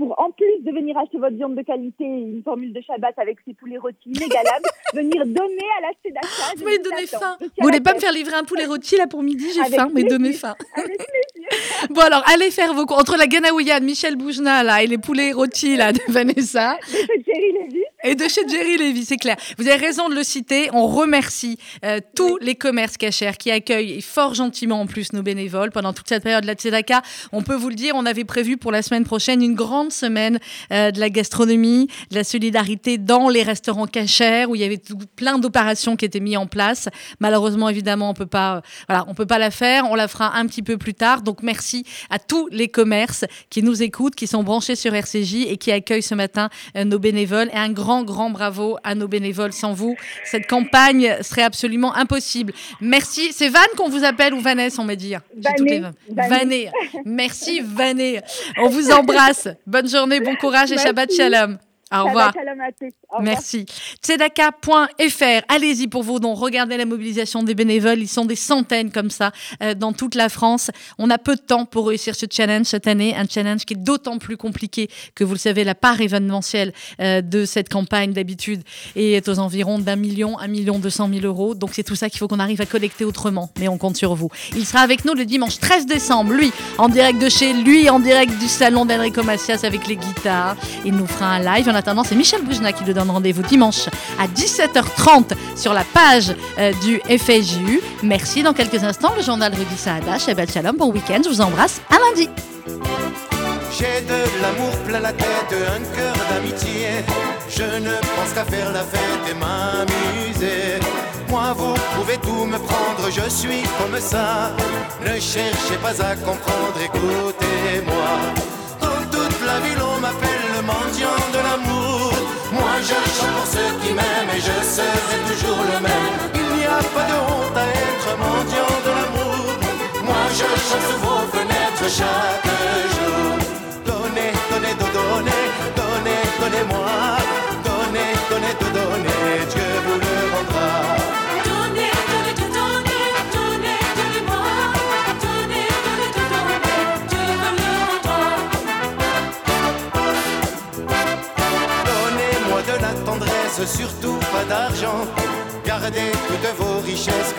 pour en plus de venir acheter votre viande de qualité et une formule de Shabbat avec ses poulets rôtis inégalables, venir donner à la Tzedaka. Je Vous m'avez donné attends. faim. Vous voulez pas me faire livrer un poulet rôti là pour midi J'ai faim, mais donnez faim. Avec. Bon alors, allez faire vos cours. Entre la Ganaouilla de Michel Boujna là et les poulets rôtis là de Vanessa. De Lévy. Et de chez Jerry Levy, c'est clair. Vous avez raison de le citer. On remercie euh, tous les commerces cachers qui accueillent fort gentiment en plus nos bénévoles pendant toute cette période de la Tzedaka. On peut vous le dire, on avait prévu pour la semaine prochaine une grande semaine euh, de la gastronomie, de la solidarité dans les restaurants cachers où il y avait tout- plein d'opérations qui étaient mises en place. Malheureusement, évidemment, on peut pas, euh, voilà, on peut pas la faire. On la fera un petit peu plus tard. Donc merci à tous les commerces qui nous écoutent, qui sont branchés sur RCJ et qui accueillent ce matin nos bénévoles. Et un grand, grand bravo à nos bénévoles. Sans vous, cette campagne serait absolument impossible. Merci. C'est Van qu'on vous appelle ou Vanessa, on m'a dit. J'ai toutes les Vané, Van. Vané. Vané. Merci Vané. On vous embrasse. Bonne journée, bon courage et Merci. Shabbat Shalom. Au revoir. Shabbat shalom à tous. Merci. Tzedaka.fr. Allez-y pour vos dons. Regardez la mobilisation des bénévoles. Ils sont des centaines comme ça euh, dans toute la France. On a peu de temps pour réussir ce challenge cette année. Un challenge qui est d'autant plus compliqué que vous le savez, la part événementielle euh, de cette campagne d'habitude est aux environs d'un million, un million deux cent mille euros. Donc c'est tout ça qu'il faut qu'on arrive à collecter autrement. Mais on compte sur vous. Il sera avec nous le dimanche 13 décembre. Lui, en direct de chez lui, en direct du salon d'Enrico Macias avec les guitares. Il nous fera un live. En attendant, c'est Michel Boujna qui nous donne rendez-vous dimanche à 17h30 sur la page euh, du FSJU. Merci. Dans quelques instants, le journal Rudy Saada. Shabbat Shalom. Bon week-end. Je vous embrasse. À lundi. J'ai de l'amour plein la tête, un cœur d'amitié. Je ne pense qu'à faire la fête et m'amuser. Moi, vous pouvez tout me prendre, je suis comme ça. Ne cherchez pas à comprendre, écoutez-moi. Dans toute la ville, on m'appelle le mendiant. Je chante pour ceux qui m'aiment et je serai toujours le même. Il n'y a pas de honte à être mendiant de l'amour. Moi, je chante sous vos fenêtres chaque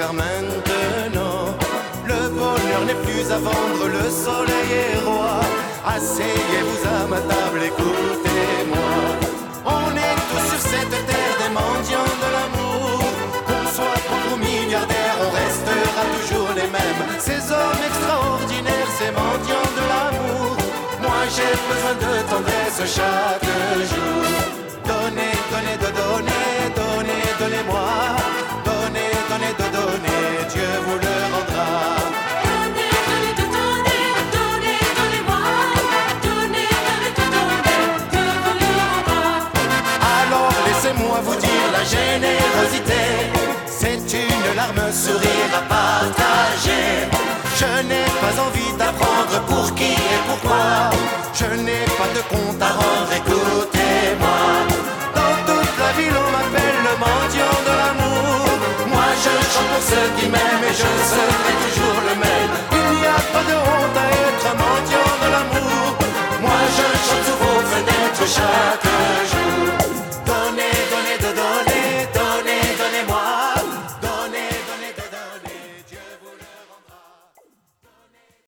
car maintenant le bonheur n'est plus à vendre, le soleil est roi. Asseyez-vous à ma table, écoutez-moi. On est tous sur cette terre des mendiants de l'amour. Qu'on soit pauvre ou milliardaire, on restera toujours les mêmes. Ces hommes extraordinaires, ces mendiants de l'amour. Moi j'ai besoin de tendresse chaque jour. Donnez, donnez, de donner, donnez, donnez-moi. De donner, Dieu vous le rendra. Donnez, donnez, donnez, donnez, donnez-moi. Donnez, donnez, donnez, Dieu me le rendra. Alors laissez-moi vous dire la générosité, c'est une larme, sourire à partager. Je n'ai pas envie d'apprendre pour qui et pourquoi. Je n'ai pas de compte à rendre, écoutez-moi. Dans toute la ville, on m'appelle le mendiant de je chante pour ceux qui m'aiment et je serai toujours le même. Il n'y a pas de honte à être un mendiant de l'amour. Moi je chante sous vos fenêtres chaque jour.